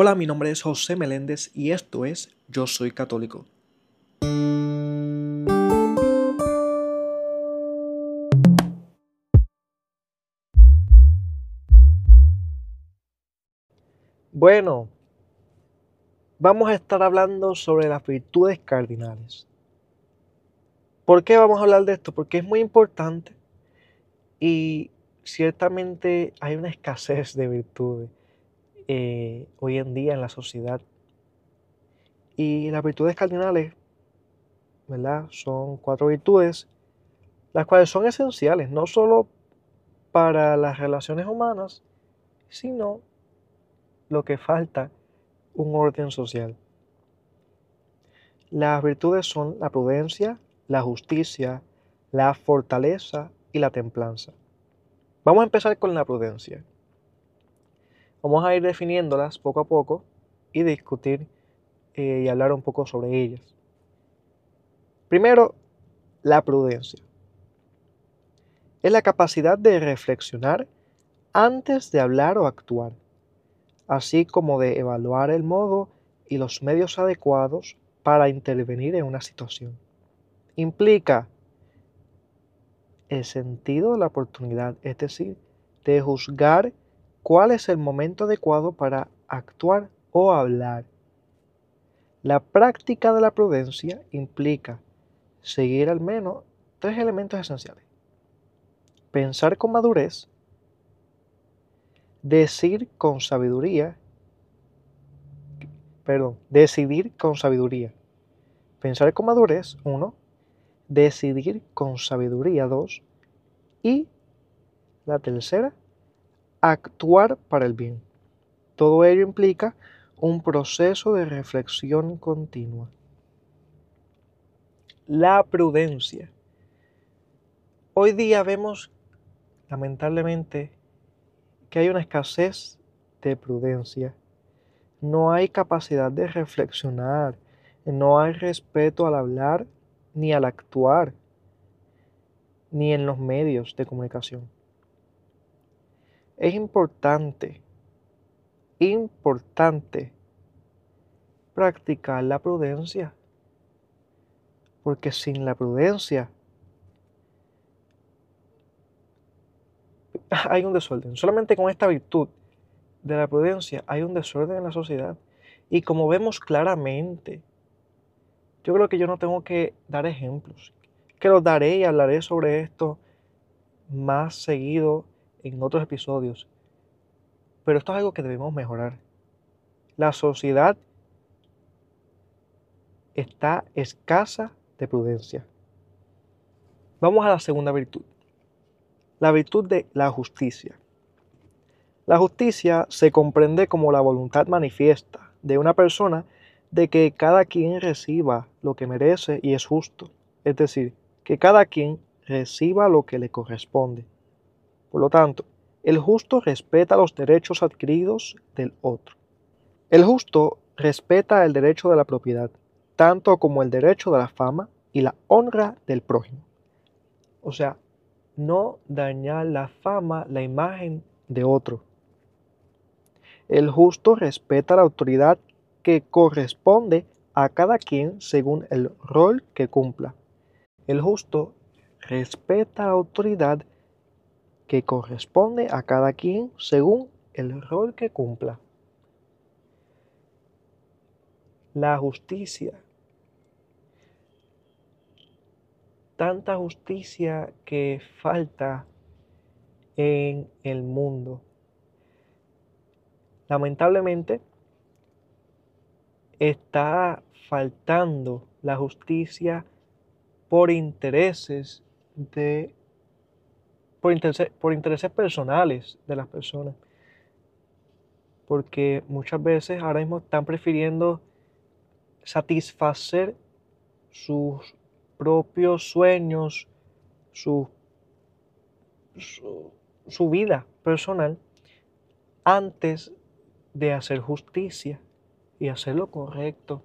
Hola, mi nombre es José Meléndez y esto es Yo Soy Católico. Bueno, vamos a estar hablando sobre las virtudes cardinales. ¿Por qué vamos a hablar de esto? Porque es muy importante y ciertamente hay una escasez de virtudes eh, hoy en día en la sociedad. Y las virtudes cardinales, ¿verdad? Son cuatro virtudes, las cuales son esenciales, no solo para las relaciones humanas, sino lo que falta, un orden social. Las virtudes son la prudencia, la justicia, la fortaleza y la templanza. Vamos a empezar con la prudencia. Vamos a ir definiéndolas poco a poco y discutir eh, y hablar un poco sobre ellas. Primero, la prudencia. Es la capacidad de reflexionar antes de hablar o actuar, así como de evaluar el modo y los medios adecuados para intervenir en una situación implica el sentido de la oportunidad, es decir, de juzgar cuál es el momento adecuado para actuar o hablar. La práctica de la prudencia implica seguir al menos tres elementos esenciales. Pensar con madurez, decir con sabiduría, perdón, decidir con sabiduría. Pensar con madurez, uno, decidir con sabiduría. Dos. Y la tercera, actuar para el bien. Todo ello implica un proceso de reflexión continua. La prudencia. Hoy día vemos, lamentablemente, que hay una escasez de prudencia. No hay capacidad de reflexionar, no hay respeto al hablar ni al actuar, ni en los medios de comunicación. Es importante, importante practicar la prudencia, porque sin la prudencia hay un desorden. Solamente con esta virtud de la prudencia hay un desorden en la sociedad. Y como vemos claramente, yo creo que yo no tengo que dar ejemplos, que los daré y hablaré sobre esto más seguido en otros episodios. Pero esto es algo que debemos mejorar. La sociedad está escasa de prudencia. Vamos a la segunda virtud, la virtud de la justicia. La justicia se comprende como la voluntad manifiesta de una persona de que cada quien reciba lo que merece y es justo, es decir, que cada quien reciba lo que le corresponde. Por lo tanto, el justo respeta los derechos adquiridos del otro. El justo respeta el derecho de la propiedad, tanto como el derecho de la fama y la honra del prójimo. O sea, no dañar la fama, la imagen de otro. El justo respeta la autoridad que corresponde a cada quien según el rol que cumpla. El justo respeta la autoridad que corresponde a cada quien según el rol que cumpla. La justicia. Tanta justicia que falta en el mundo. Lamentablemente, está faltando la justicia por intereses de por intereses, personales de las personas. Porque muchas veces ahora mismo están prefiriendo satisfacer sus propios sueños, su, su vida personal, antes de hacer justicia y hacer lo correcto.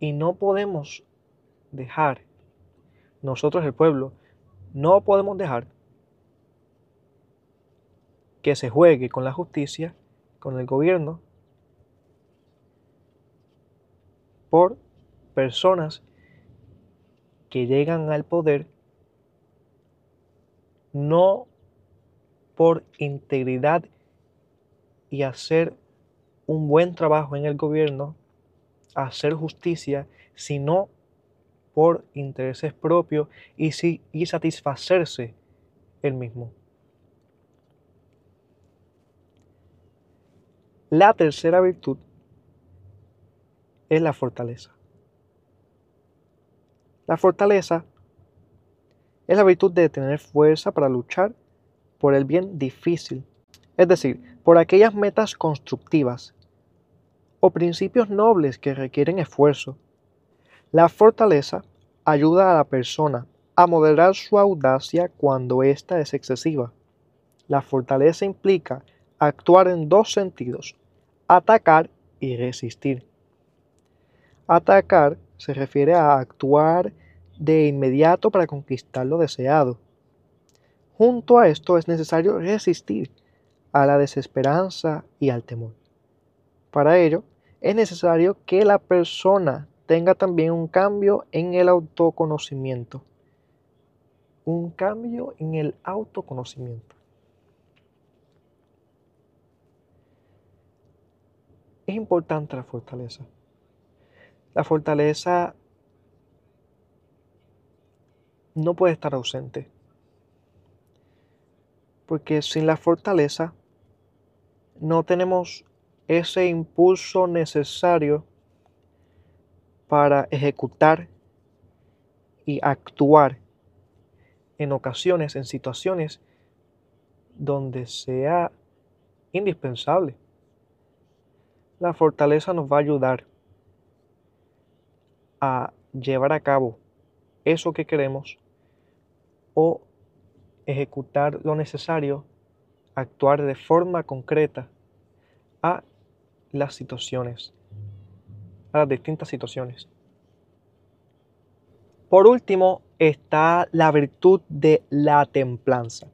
Y no podemos dejar, nosotros el pueblo, no podemos dejar que se juegue con la justicia, con el gobierno, por personas que llegan al poder no por integridad y hacer un buen trabajo en el gobierno, hacer justicia, sino por intereses propios y, y satisfacerse el mismo. La tercera virtud es la fortaleza. La fortaleza es la virtud de tener fuerza para luchar por el bien difícil, es decir, por aquellas metas constructivas o principios nobles que requieren esfuerzo. La fortaleza ayuda a la persona a moderar su audacia cuando ésta es excesiva. La fortaleza implica actuar en dos sentidos, atacar y resistir. Atacar se refiere a actuar de inmediato para conquistar lo deseado. Junto a esto es necesario resistir a la desesperanza y al temor. Para ello, es necesario que la persona tenga también un cambio en el autoconocimiento. Un cambio en el autoconocimiento. Es importante la fortaleza. La fortaleza no puede estar ausente. Porque sin la fortaleza no tenemos ese impulso necesario para ejecutar y actuar en ocasiones, en situaciones donde sea indispensable. La fortaleza nos va a ayudar a llevar a cabo eso que queremos o ejecutar lo necesario, actuar de forma concreta a las situaciones, a las distintas situaciones. Por último está la virtud de la templanza.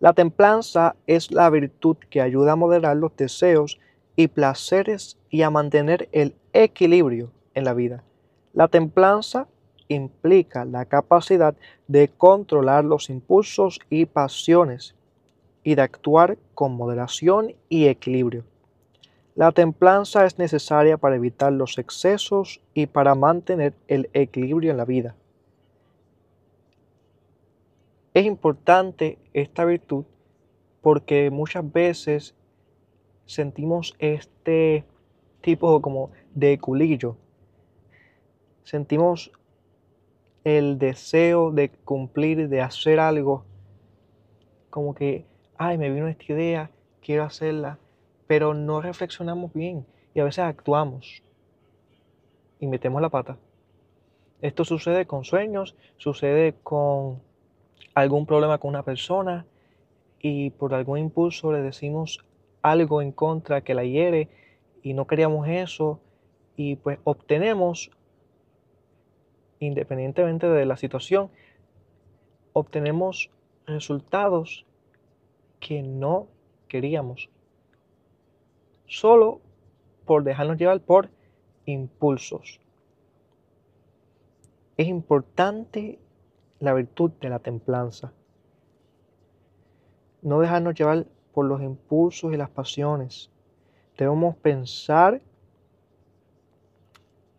La templanza es la virtud que ayuda a moderar los deseos y placeres y a mantener el equilibrio en la vida. La templanza implica la capacidad de controlar los impulsos y pasiones y de actuar con moderación y equilibrio. La templanza es necesaria para evitar los excesos y para mantener el equilibrio en la vida. Es importante esta virtud porque muchas veces sentimos este tipo de equilibrio. Sentimos el deseo de cumplir, de hacer algo, como que, ay, me vino esta idea, quiero hacerla, pero no reflexionamos bien y a veces actuamos y metemos la pata. Esto sucede con sueños, sucede con algún problema con una persona y por algún impulso le decimos algo en contra que la hiere y no queríamos eso y pues obtenemos independientemente de la situación, obtenemos resultados que no queríamos. Solo por dejarnos llevar por impulsos. Es importante la virtud de la templanza. No dejarnos llevar por los impulsos y las pasiones. Debemos pensar,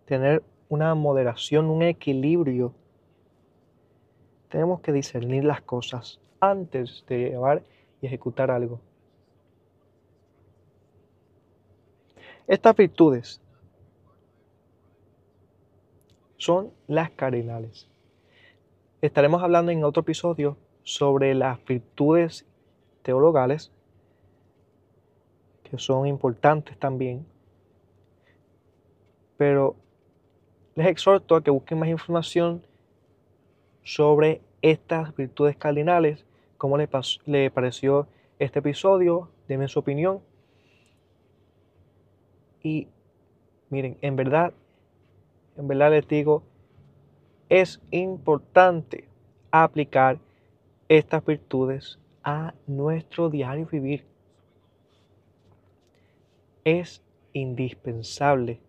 tener una moderación, un equilibrio. Tenemos que discernir las cosas antes de llevar y ejecutar algo. Estas virtudes son las cardinales. Estaremos hablando en otro episodio sobre las virtudes teologales, que son importantes también. Pero les exhorto a que busquen más información sobre estas virtudes cardinales, cómo le, le pareció este episodio, denme su opinión. Y miren, en verdad, en verdad les digo, es importante aplicar estas virtudes a nuestro diario vivir. es indispensable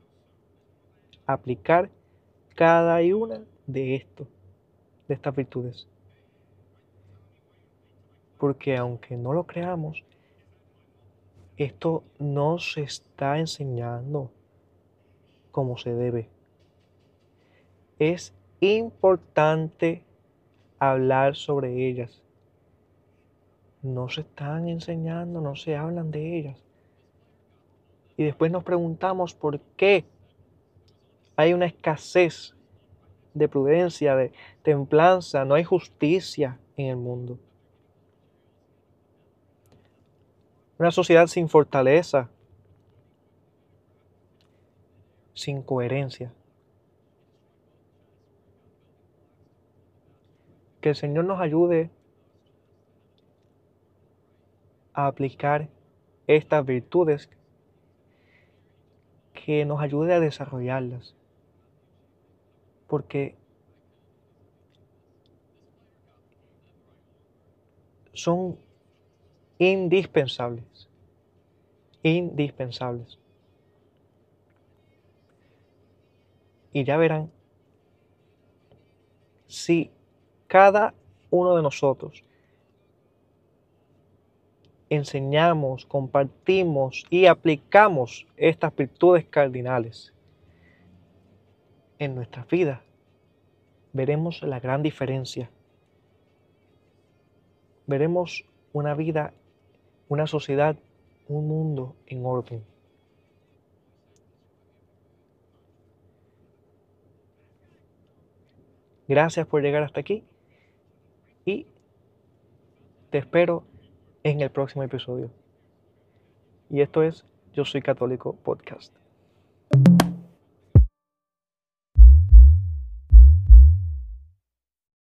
aplicar cada una de esto, de estas virtudes. Porque aunque no lo creamos, esto no se está enseñando como se debe. Es importante hablar sobre ellas. No se están enseñando, no se hablan de ellas. Y después nos preguntamos por qué hay una escasez de prudencia, de templanza, no hay justicia en el mundo. Una sociedad sin fortaleza, sin coherencia. Que el Señor nos ayude a aplicar estas virtudes, que nos ayude a desarrollarlas. Porque son indispensables. Indispensables. Y ya verán, si cada uno de nosotros enseñamos, compartimos y aplicamos estas virtudes cardinales en nuestra vida, veremos la gran diferencia. Veremos una vida una sociedad, un mundo en orden. Gracias por llegar hasta aquí y te espero en el próximo episodio. Y esto es Yo Soy Católico Podcast.